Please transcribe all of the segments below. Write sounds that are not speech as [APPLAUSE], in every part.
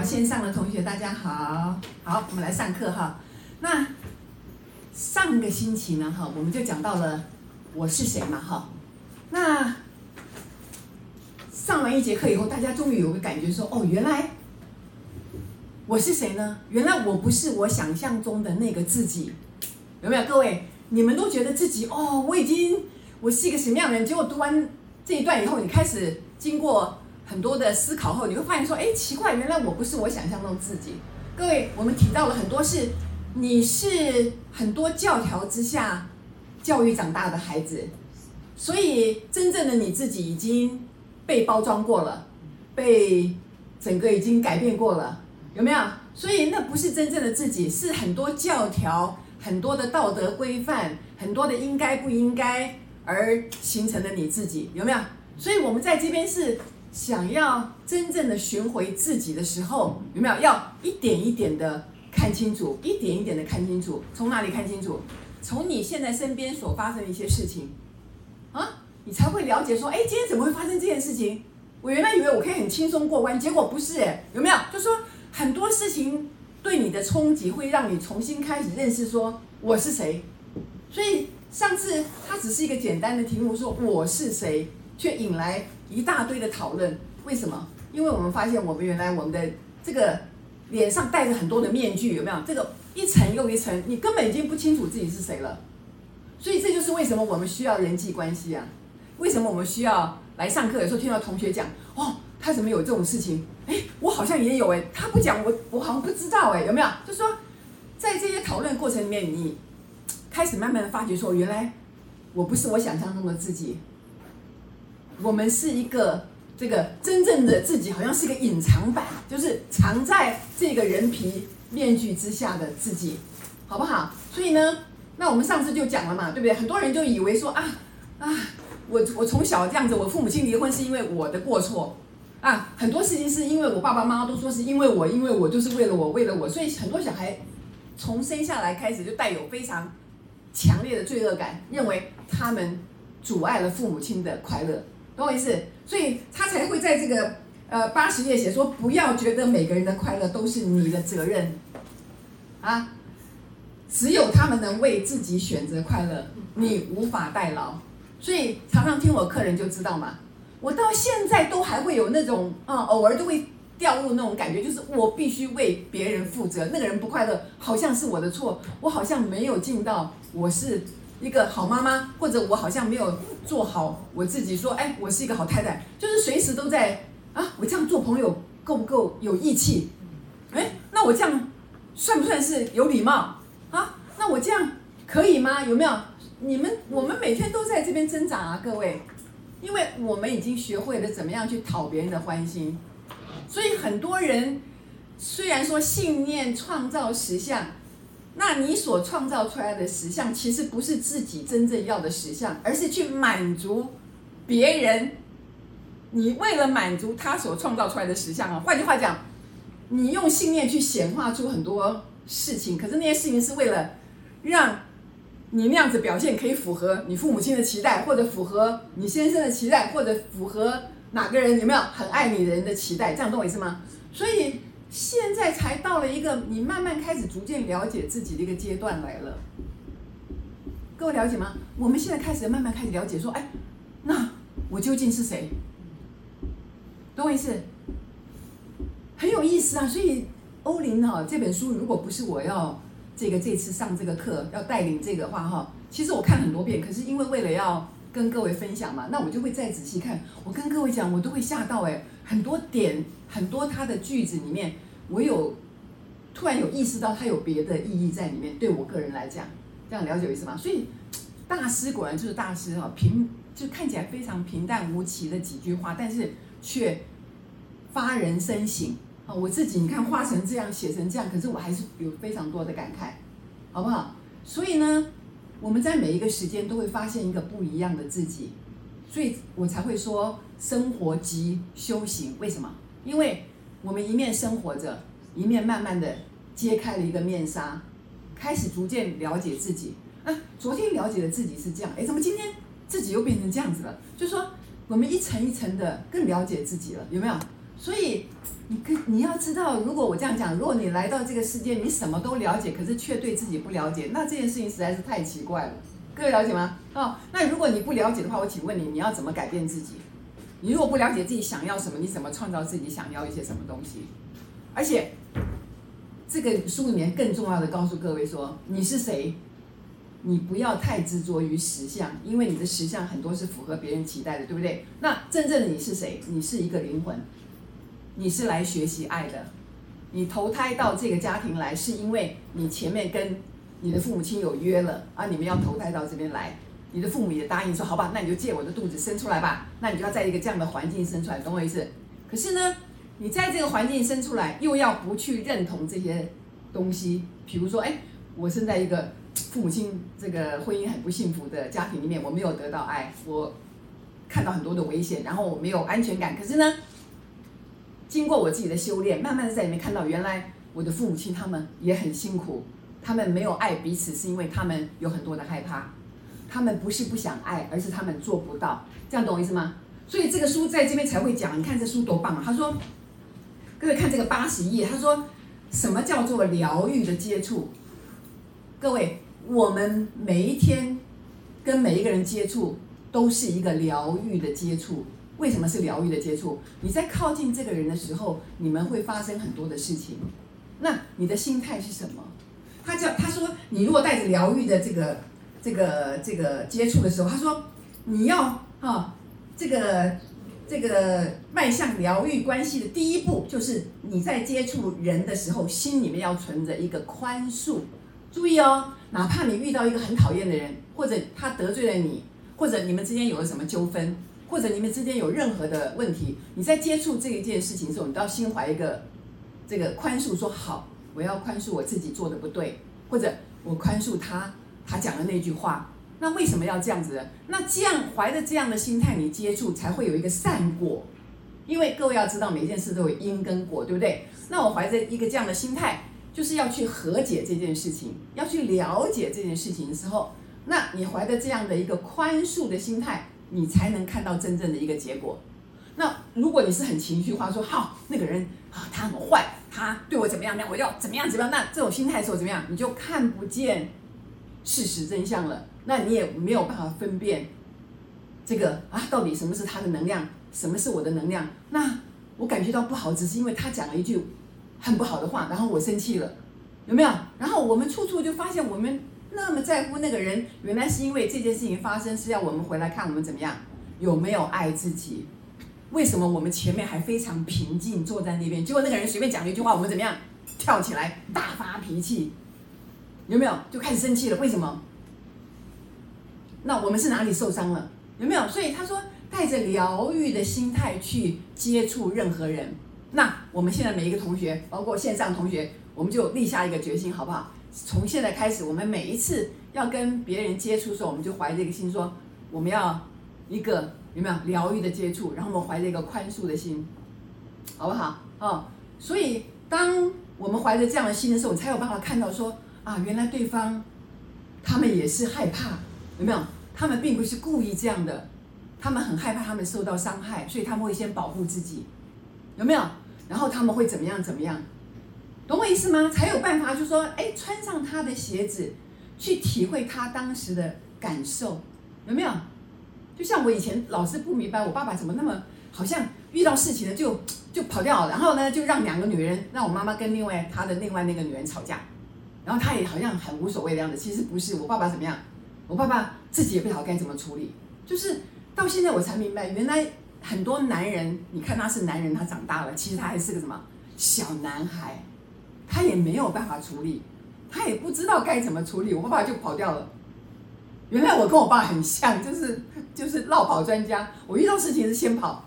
好，线上的同学大家好，好，我们来上课哈。那上个星期呢，哈，我们就讲到了我是谁嘛，哈。那上完一节课以后，大家终于有个感觉说，哦，原来我是谁呢？原来我不是我想象中的那个自己，有没有？各位，你们都觉得自己哦，我已经我是一个什么样的人？结果读完这一段以后，你开始经过。很多的思考后，你会发现说，哎，奇怪，原来我不是我想象中自己。各位，我们提到了很多是，你是很多教条之下教育长大的孩子，所以真正的你自己已经被包装过了，被整个已经改变过了，有没有？所以那不是真正的自己，是很多教条、很多的道德规范、很多的应该不应该而形成的你自己，有没有？所以我们在这边是。想要真正的寻回自己的时候，有没有要一点一点的看清楚，一点一点的看清楚？从哪里看清楚？从你现在身边所发生的一些事情，啊，你才会了解说，哎，今天怎么会发生这件事情？我原来以为我可以很轻松过关，结果不是，哎，有没有？就说很多事情对你的冲击，会让你重新开始认识说我是谁。所以上次它只是一个简单的题目，说我是谁，却引来。一大堆的讨论，为什么？因为我们发现，我们原来我们的这个脸上戴着很多的面具，有没有？这个一层又一层，你根本已经不清楚自己是谁了。所以这就是为什么我们需要人际关系啊？为什么我们需要来上课？有时候听到同学讲，哦，他怎么有这种事情？哎，我好像也有哎，他不讲我，我好像不知道哎，有没有？就说，在这些讨论过程里面，你开始慢慢的发觉说，原来我不是我想象中的自己。我们是一个这个真正的自己，好像是一个隐藏版，就是藏在这个人皮面具之下的自己，好不好？所以呢，那我们上次就讲了嘛，对不对？很多人就以为说啊啊，我我从小这样子，我父母亲离婚是因为我的过错啊，很多事情是因为我爸爸妈妈都说是因为我，因为我就是为了我，为了我，所以很多小孩从生下来开始就带有非常强烈的罪恶感，认为他们阻碍了父母亲的快乐。懂我意思？所以他才会在这个呃八十页写说，不要觉得每个人的快乐都是你的责任，啊，只有他们能为自己选择快乐，你无法代劳。所以常常听我客人就知道嘛，我到现在都还会有那种啊、偶尔都会掉入那种感觉，就是我必须为别人负责，那个人不快乐，好像是我的错，我好像没有尽到我是。一个好妈妈，或者我好像没有做好我自己，说，哎，我是一个好太太，就是随时都在啊，我这样做朋友够不够有义气？哎，那我这样算不算是有礼貌啊？那我这样可以吗？有没有？你们我们每天都在这边挣扎啊，各位，因为我们已经学会了怎么样去讨别人的欢心，所以很多人虽然说信念创造实相。那你所创造出来的实相，其实不是自己真正要的实相，而是去满足别人。你为了满足他所创造出来的实相啊，换句话讲，你用信念去显化出很多事情，可是那些事情是为了让你那样子表现可以符合你父母亲的期待，或者符合你先生的期待，或者符合哪个人有没有很爱你的人的期待？这样懂我意思吗？所以。现在才到了一个你慢慢开始逐渐了解自己的一个阶段来了，各位了解吗？我们现在开始慢慢开始了解，说，哎，那我究竟是谁？懂我意思？很有意思啊！所以欧林哈这本书，如果不是我要这个这次上这个课要带领这个话哈，其实我看很多遍，可是因为为了要跟各位分享嘛，那我就会再仔细看。我跟各位讲，我都会吓到哎。很多点，很多他的句子里面，我有突然有意识到他有别的意义在里面。对我个人来讲，这样了解意思吗？所以大师果然就是大师哈，平就看起来非常平淡无奇的几句话，但是却发人深省啊！我自己你看画成这样，写成这样，可是我还是有非常多的感慨，好不好？所以呢，我们在每一个时间都会发现一个不一样的自己。所以我才会说，生活即修行。为什么？因为我们一面生活着，一面慢慢的揭开了一个面纱，开始逐渐了解自己。啊，昨天了解的自己是这样，哎，怎么今天自己又变成这样子了？就是说，我们一层一层的更了解自己了，有没有？所以你可你要知道，如果我这样讲，如果你来到这个世界，你什么都了解，可是却对自己不了解，那这件事情实在是太奇怪了。各位了解吗？哦，那如果你不了解的话，我请问你，你要怎么改变自己？你如果不了解自己想要什么，你怎么创造自己想要一些什么东西？而且，这个书里面更重要的告诉各位说，你是谁？你不要太执着于实相，因为你的实相很多是符合别人期待的，对不对？那真正的你是谁？你是一个灵魂，你是来学习爱的。你投胎到这个家庭来，是因为你前面跟你的父母亲有约了啊，你们要投胎到这边来。你的父母也答应说，好吧，那你就借我的肚子生出来吧。那你就要在一个这样的环境生出来，懂我意思？可是呢，你在这个环境生出来，又要不去认同这些东西，比如说，哎，我生在一个。父母亲这个婚姻很不幸福的家庭里面，我没有得到爱，我看到很多的危险，然后我没有安全感。可是呢，经过我自己的修炼，慢慢的在里面看到，原来我的父母亲他们也很辛苦，他们没有爱彼此，是因为他们有很多的害怕，他们不是不想爱，而是他们做不到。这样懂我意思吗？所以这个书在这边才会讲，你看这书多棒啊！他说，各位看这个八十页，他说什么叫做疗愈的接触？各位，我们每一天跟每一个人接触，都是一个疗愈的接触。为什么是疗愈的接触？你在靠近这个人的时候，你们会发生很多的事情。那你的心态是什么？他叫他说，你如果带着疗愈的这个这个这个接触的时候，他说你要啊、这个这个迈向疗愈关系的第一步，就是你在接触人的时候，心里面要存着一个宽恕。注意哦，哪怕你遇到一个很讨厌的人，或者他得罪了你，或者你们之间有了什么纠纷，或者你们之间有任何的问题，你在接触这一件事情的时候，你都要心怀一个这个宽恕，说好，我要宽恕我自己做的不对，或者我宽恕他他讲的那句话。那为什么要这样子？那这样怀着这样的心态，你接触才会有一个善果。因为各位要知道，每件事都有因跟果，对不对？那我怀着一个这样的心态。就是要去和解这件事情，要去了解这件事情的时候，那你怀着这样的一个宽恕的心态，你才能看到真正的一个结果。那如果你是很情绪化，说好那个人啊，他很坏，他对我怎么样，那我要怎么样怎么样，那这种心态的时候怎么样，你就看不见事实真相了。那你也没有办法分辨这个啊，到底什么是他的能量，什么是我的能量。那我感觉到不好，只是因为他讲了一句。很不好的话，然后我生气了，有没有？然后我们处处就发现，我们那么在乎那个人，原来是因为这件事情发生是要我们回来看我们怎么样，有没有爱自己？为什么我们前面还非常平静坐在那边，结果那个人随便讲了一句话，我们怎么样？跳起来大发脾气，有没有？就开始生气了，为什么？那我们是哪里受伤了？有没有？所以他说，带着疗愈的心态去接触任何人。那我们现在每一个同学，包括线上同学，我们就立下一个决心，好不好？从现在开始，我们每一次要跟别人接触的时候，我们就怀着一个心，说我们要一个有没有疗愈的接触，然后我们怀着一个宽恕的心，好不好？哦，所以当我们怀着这样的心的时候，你才有办法看到说啊，原来对方他们也是害怕，有没有？他们并不是故意这样的，他们很害怕他们受到伤害，所以他们会先保护自己。有没有？然后他们会怎么样？怎么样？懂我意思吗？才有办法，就说，哎，穿上他的鞋子，去体会他当时的感受，有没有？就像我以前老是不明白，我爸爸怎么那么好像遇到事情了就就跑掉了，然后呢，就让两个女人，让我妈妈跟另外他的另外那个女人吵架，然后他也好像很无所谓的样子。其实不是，我爸爸怎么样？我爸爸自己也不知道该怎么处理。就是到现在我才明白，原来。很多男人，你看他是男人，他长大了，其实他还是个什么小男孩，他也没有办法处理，他也不知道该怎么处理。我爸爸就跑掉了。原来我跟我爸很像，就是就是绕跑专家。我遇到事情是先跑，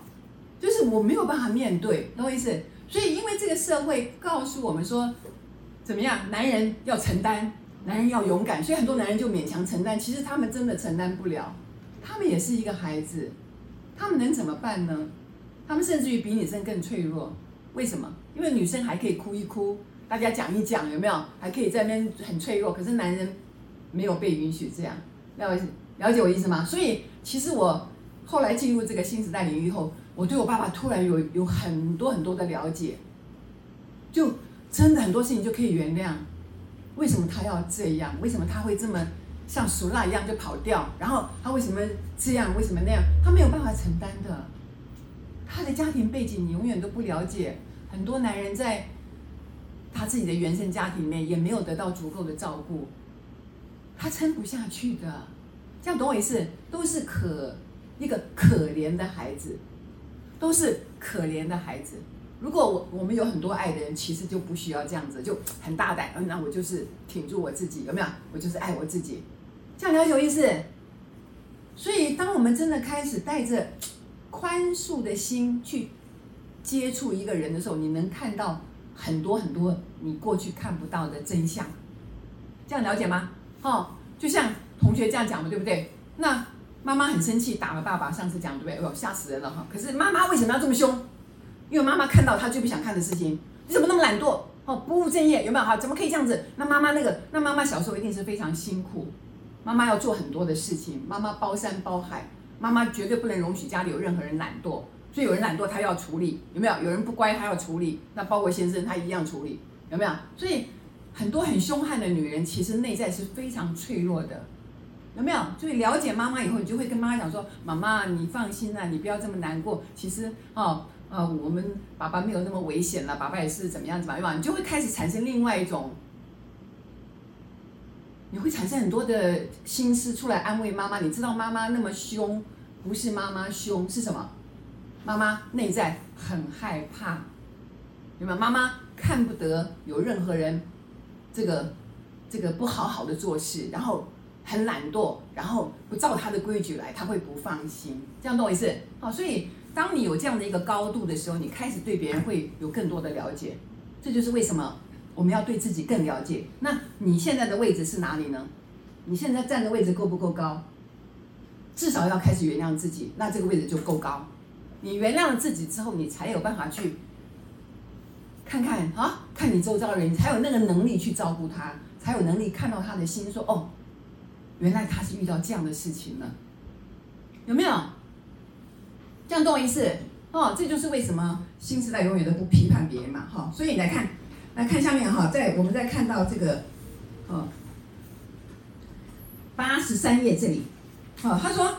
就是我没有办法面对，懂我意思？所以因为这个社会告诉我们说，怎么样，男人要承担，男人要勇敢，所以很多男人就勉强承担，其实他们真的承担不了，他们也是一个孩子。他们能怎么办呢？他们甚至于比女生更脆弱。为什么？因为女生还可以哭一哭，大家讲一讲，有没有？还可以在那边很脆弱。可是男人没有被允许这样，了解了解我意思吗？所以其实我后来进入这个新时代领域后，我对我爸爸突然有有很多很多的了解。就真的很多事情就可以原谅。为什么他要这样？为什么他会这么像俗辣一样就跑掉？然后他为什么这样？为什么那样？他没有办法承担的。他的家庭背景你永远都不了解。很多男人在他自己的原生家庭里面也没有得到足够的照顾，他撑不下去的。这样懂我意思？都是可一个可怜的孩子，都是可怜的孩子。如果我我们有很多爱的人，其实就不需要这样子，就很大胆。嗯，那我就是挺住我自己，有没有？我就是爱我自己，这样了解我意思？所以，当我们真的开始带着宽恕的心去接触一个人的时候，你能看到很多很多你过去看不到的真相。这样了解吗？哦，就像同学这样讲的，对不对？那妈妈很生气，打了爸爸。上次讲对不对？哦，吓死人了哈！可是妈妈为什么要这么凶？因为妈妈看到她最不想看的事情，你怎么那么懒惰？哦，不务正业，有没有？哈，怎么可以这样子？那妈妈那个，那妈妈小时候一定是非常辛苦，妈妈要做很多的事情，妈妈包山包海，妈妈绝对不能容许家里有任何人懒惰，所以有人懒惰，她要处理，有没有？有人不乖，她要处理，那包括先生，他一样处理，有没有？所以很多很凶悍的女人，其实内在是非常脆弱的，有没有？就了解妈妈以后，你就会跟妈妈讲说：“妈妈，你放心啊，你不要这么难过。其实，哦。”、呃，我们爸爸没有那么危险了，爸爸也是怎么样怎么样，你就会开始产生另外一种，你会产生很多的心思出来安慰妈妈。你知道妈妈那么凶，不是妈妈凶，是什么？妈妈内在很害怕，有没有？妈妈看不得有任何人这个这个不好好的做事，然后很懒惰，然后不照他的规矩来，他会不放心。这样懂我意思？好，所以。当你有这样的一个高度的时候，你开始对别人会有更多的了解，这就是为什么我们要对自己更了解。那你现在的位置是哪里呢？你现在站的位置够不够高？至少要开始原谅自己，那这个位置就够高。你原谅了自己之后，你才有办法去看看啊，看你周遭的人，你才有那个能力去照顾他，才有能力看到他的心，说哦，原来他是遇到这样的事情了，有没有？这样懂我意思哦，这就是为什么新时代永远都不批判别人嘛，哈、哦。所以你来看，来看下面哈，在我们再看到这个，哦，八十三页这里，哦，他说，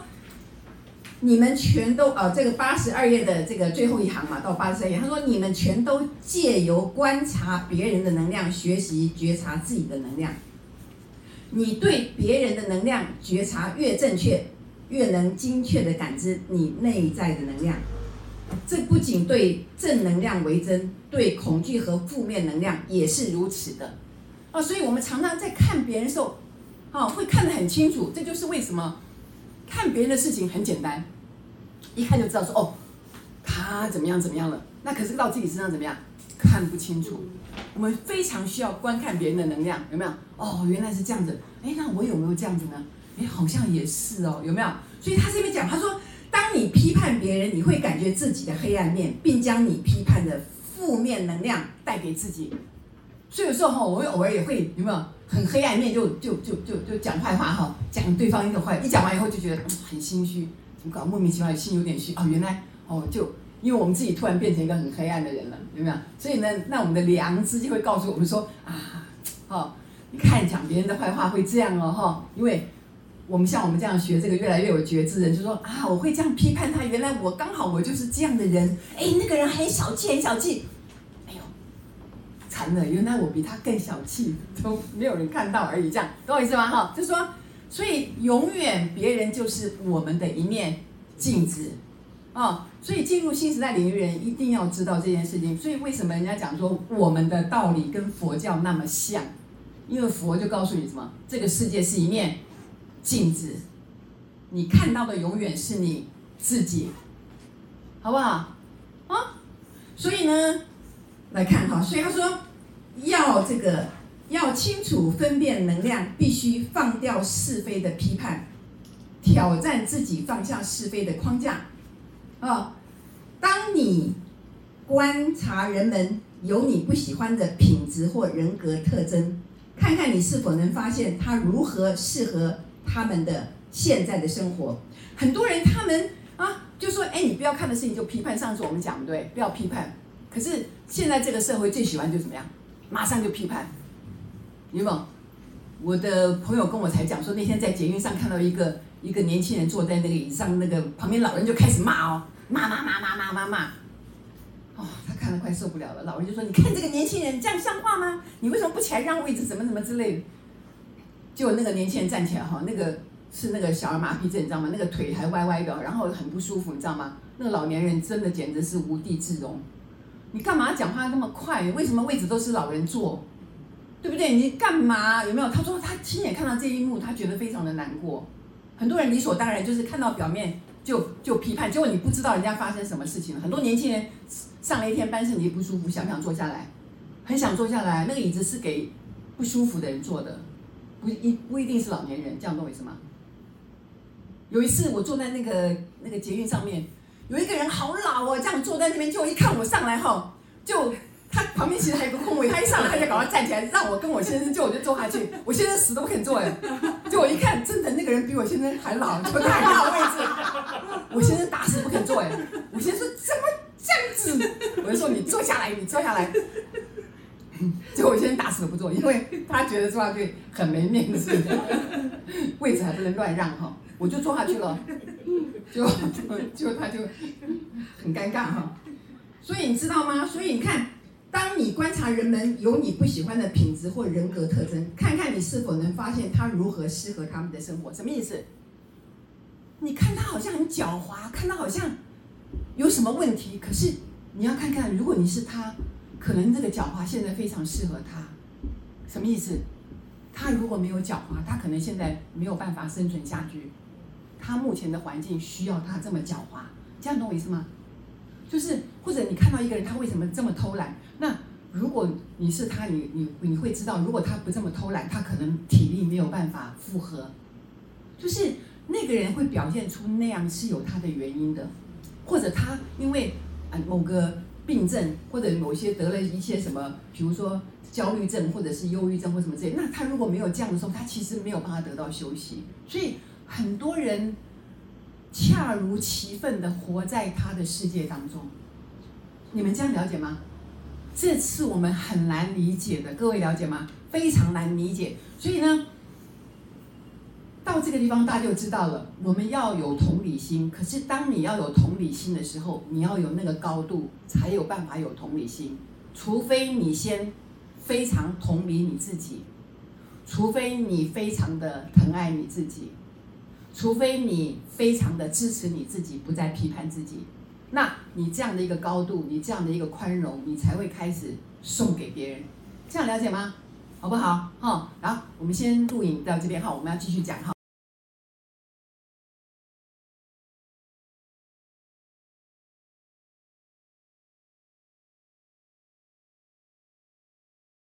你们全都啊、哦，这个八十二页的这个最后一行嘛，到八十三页，他说你们全都借由观察别人的能量，学习觉察自己的能量。你对别人的能量觉察越正确。越能精确地感知你内在的能量，这不仅对正能量为真，对恐惧和负面能量也是如此的。啊，所以我们常常在看别人时候，啊，会看得很清楚。这就是为什么看别人的事情很简单，一看就知道说哦，他怎么样怎么样了。那可是到自己身上怎么样，看不清楚。我们非常需要观看别人的能量，有没有？哦，原来是这样子。哎，那我有没有这样子呢？哎，好像也是哦，有没有？所以他这边讲，他说，当你批判别人，你会感觉自己的黑暗面，并将你批判的负面能量带给自己。所以有时候哈，我会偶尔也会有没有很黑暗面就，就就就就讲坏话哈，讲对方一个坏，一讲完以后就觉得嗯很心虚，怎么搞莫名其妙，心有点虚哦，原来哦就因为我们自己突然变成一个很黑暗的人了，有没有？所以呢，那我们的良知就会告诉我们说啊，哦，你看讲别人的坏话会这样哦哈，因为。我们像我们这样学这个越来越有觉知的人，就说啊，我会这样批判他。原来我刚好我就是这样的人。哎，那个人很小气，很小气。惨了！原来我比他更小气，都没有人看到而已。这样懂我意思吗？哈，就说，所以永远别人就是我们的一面镜子啊。所以进入新时代领域人一定要知道这件事情。所以为什么人家讲说我们的道理跟佛教那么像？因为佛就告诉你什么？这个世界是一面。镜子，你看到的永远是你自己，好不好？啊，所以呢，来看哈，所以他说，要这个要清楚分辨能量，必须放掉是非的批判，挑战自己放下是非的框架。啊，当你观察人们有你不喜欢的品质或人格特征，看看你是否能发现他如何适合。他们的现在的生活，很多人他们啊就说：“哎，你不要看的事情就批判。”上次我们讲对，不要批判。可是现在这个社会最喜欢就怎么样？马上就批判，有没有？我的朋友跟我才讲说，那天在捷运上看到一个一个年轻人坐在那个椅子上，那个旁边老人就开始骂哦，骂骂骂骂骂骂骂，哦，他看了快受不了了。老人就说：“你看这个年轻人这样像话吗？你为什么不起来让位置？怎么怎么之类的。”结果那个年轻人站起来哈，那个是那个小儿麻痹症，你知道吗？那个腿还歪歪的，然后很不舒服，你知道吗？那个老年人真的简直是无地自容。你干嘛讲话那么快？为什么位置都是老人坐？对不对？你干嘛？有没有？他说他亲眼看到这一幕，他觉得非常的难过。很多人理所当然就是看到表面就就批判，结果你不知道人家发生什么事情了。很多年轻人上了一天班，身体不舒服，想不想坐下来？很想坐下来。那个椅子是给不舒服的人坐的。不一不一定是老年人，这样懂我意思吗？有一次我坐在那个那个捷运上面，有一个人好老哦，这样坐在那边，就一看我上来后，就他旁边其实还有个空位，他一上来他就赶快站起来，让我跟我先生，就我就坐下去，[LAUGHS] 我先生死都不肯坐哎，就我一看，真的那个人比我先生还老，就太大的位置，我先生打死不肯坐哎，我先生说怎么这样子？我就说你坐下来，你坐下来。[LAUGHS] 就我先生打死都 [LAUGHS] 不坐，因为他觉得坐下去很没面子，位置还不能乱让哈，我就坐下去了，[LAUGHS] 就就他就很尴尬哈。所以你知道吗？所以你看，当你观察人们有你不喜欢的品质或人格特征，看看你是否能发现他如何适合他们的生活。什么意思？你看他好像很狡猾，看他好像有什么问题，可是你要看看，如果你是他。可能这个狡猾现在非常适合他，什么意思？他如果没有狡猾，他可能现在没有办法生存下去。他目前的环境需要他这么狡猾，这样懂我意思吗？就是或者你看到一个人，他为什么这么偷懒？那如果你是他，你你你会知道，如果他不这么偷懒，他可能体力没有办法负荷。就是那个人会表现出那样是有他的原因的，或者他因为啊某个。病症或者某些得了一些什么，比如说焦虑症或者是忧郁症或什么之类，那他如果没有这样的时候，他其实没有办法得到休息。所以很多人恰如其分的活在他的世界当中。你们这样了解吗？这是我们很难理解的，各位了解吗？非常难理解。所以呢。到这个地方，大家就知道了。我们要有同理心，可是当你要有同理心的时候，你要有那个高度，才有办法有同理心。除非你先非常同理你自己，除非你非常的疼爱你自己，除非你非常的支持你自己，不再批判自己，那你这样的一个高度，你这样的一个宽容，你才会开始送给别人。这样了解吗？好不好？好，然后我们先录影到这边哈，我们要继续讲哈。